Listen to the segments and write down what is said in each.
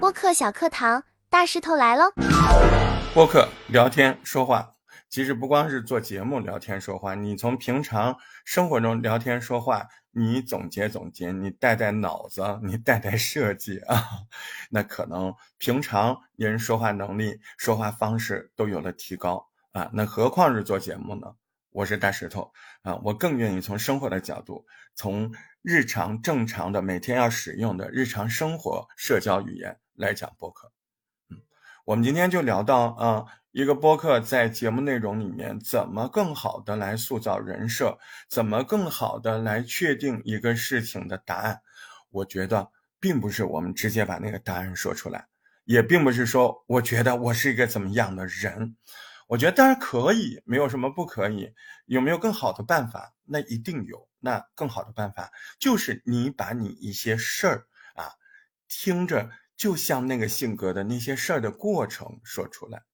播客小课堂，大石头来喽！播客聊天说话，其实不光是做节目聊天说话，你从平常生活中聊天说话，你总结总结，你带带脑子，你带带设计啊，那可能平常人说话能力、说话方式都有了提高啊，那何况是做节目呢？我是大石头啊，我更愿意从生活的角度，从日常正常的每天要使用的日常生活社交语言来讲播客。嗯，我们今天就聊到啊，一个播客在节目内容里面怎么更好的来塑造人设，怎么更好的来确定一个事情的答案。我觉得并不是我们直接把那个答案说出来，也并不是说我觉得我是一个怎么样的人。我觉得当然可以，没有什么不可以。有没有更好的办法？那一定有。那更好的办法就是你把你一些事儿啊，听着就像那个性格的那些事儿的过程说出来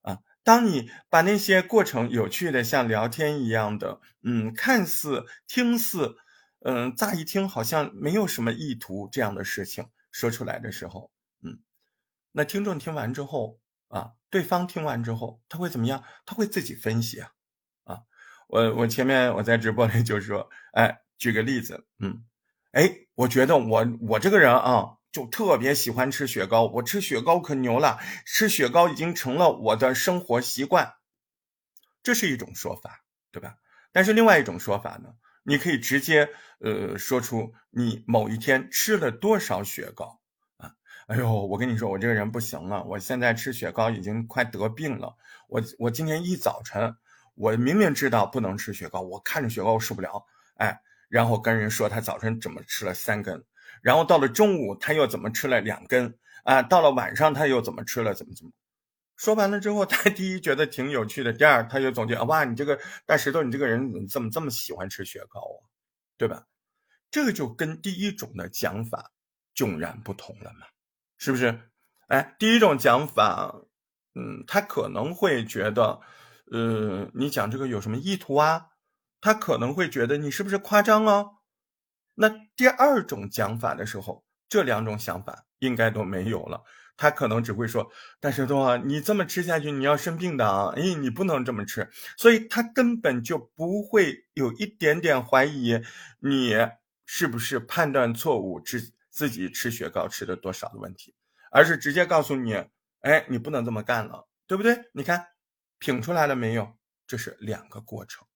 啊。当你把那些过程有趣的像聊天一样的，嗯，看似听似，嗯，乍一听好像没有什么意图这样的事情说出来的时候，嗯，那听众听完之后。啊，对方听完之后他会怎么样？他会自己分析啊，啊，我我前面我在直播里就说，哎，举个例子，嗯，哎，我觉得我我这个人啊，就特别喜欢吃雪糕，我吃雪糕可牛了，吃雪糕已经成了我的生活习惯，这是一种说法，对吧？但是另外一种说法呢，你可以直接呃说出你某一天吃了多少雪糕。哎呦，我跟你说，我这个人不行了，我现在吃雪糕已经快得病了。我我今天一早晨，我明明知道不能吃雪糕，我看着雪糕我受不了，哎，然后跟人说他早晨怎么吃了三根，然后到了中午他又怎么吃了两根，啊，到了晚上他又怎么吃了怎么怎么，说完了之后，他第一觉得挺有趣的，第二他就总结，哇，你这个大石头，你这个人怎么这么喜欢吃雪糕啊，对吧？这个就跟第一种的讲法迥然不同了嘛。是不是？哎，第一种讲法，嗯，他可能会觉得，呃，你讲这个有什么意图啊？他可能会觉得你是不是夸张啊？那第二种讲法的时候，这两种想法应该都没有了。他可能只会说：“大石头啊，你这么吃下去，你要生病的啊！哎，你不能这么吃。”所以他根本就不会有一点点怀疑你是不是判断错误之。自己吃雪糕吃的多少的问题，而是直接告诉你，哎，你不能这么干了，对不对？你看，品出来了没有？这是两个过程，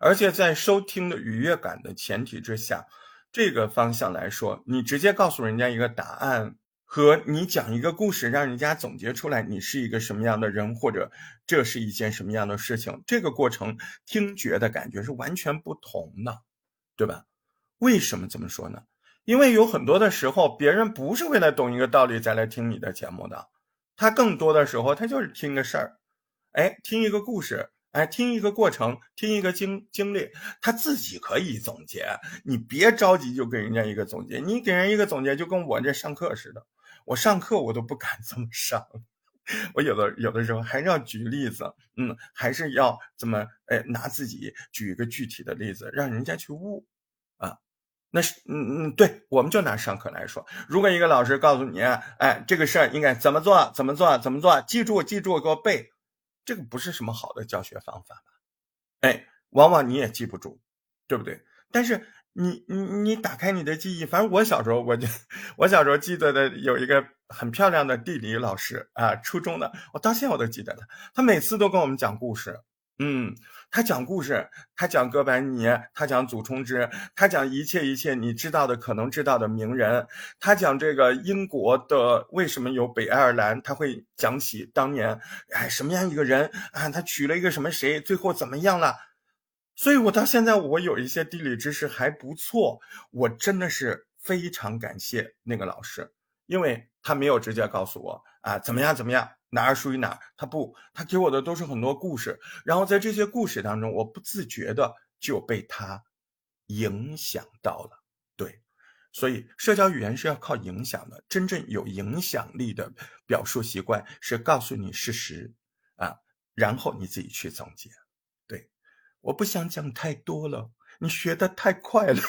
而且在收听的愉悦感的前提之下，这个方向来说，你直接告诉人家一个答案，和你讲一个故事，让人家总结出来你是一个什么样的人，或者这是一件什么样的事情，这个过程听觉的感觉是完全不同的，对吧？为什么这么说呢？因为有很多的时候，别人不是为了懂一个道理再来听你的节目的，他更多的时候他就是听个事儿，哎，听一个故事，哎，听一个过程，听一个经经历，他自己可以总结。你别着急就给人家一个总结，你给人一个总结就跟我这上课似的，我上课我都不敢这么上，我有的有的时候还是要举例子，嗯，还是要怎么哎拿自己举一个具体的例子，让人家去悟。那是嗯嗯，对，我们就拿上课来说，如果一个老师告诉你，哎，这个事儿应该怎么做，怎么做，怎么做，记住，记住，给我背，这个不是什么好的教学方法吧？哎，往往你也记不住，对不对？但是你你你打开你的记忆，反正我小时候我就我小时候记得的有一个很漂亮的地理老师啊，初中的，我到现在我都记得他，他每次都跟我们讲故事。嗯，他讲故事，他讲哥白尼，他讲祖冲之，他讲一切一切你知道的可能知道的名人，他讲这个英国的为什么有北爱尔兰，他会讲起当年哎什么样一个人啊，他娶了一个什么谁，最后怎么样了？所以我到现在我有一些地理知识还不错，我真的是非常感谢那个老师，因为他没有直接告诉我啊怎么样怎么样。哪儿属于哪儿？他不，他给我的都是很多故事，然后在这些故事当中，我不自觉的就被他影响到了。对，所以社交语言是要靠影响的。真正有影响力的表述习惯是告诉你事实啊，然后你自己去总结。对，我不想讲太多了，你学的太快了。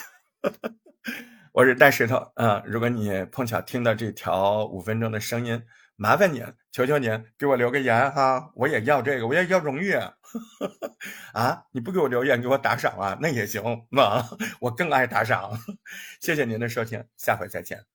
我是大石头啊！如果你碰巧听到这条五分钟的声音，麻烦您，求求您给我留个言哈！我也要这个，我也要荣誉 啊！你不给我留言，给我打赏啊，那也行啊！我更爱打赏。谢谢您的收听，下回再见。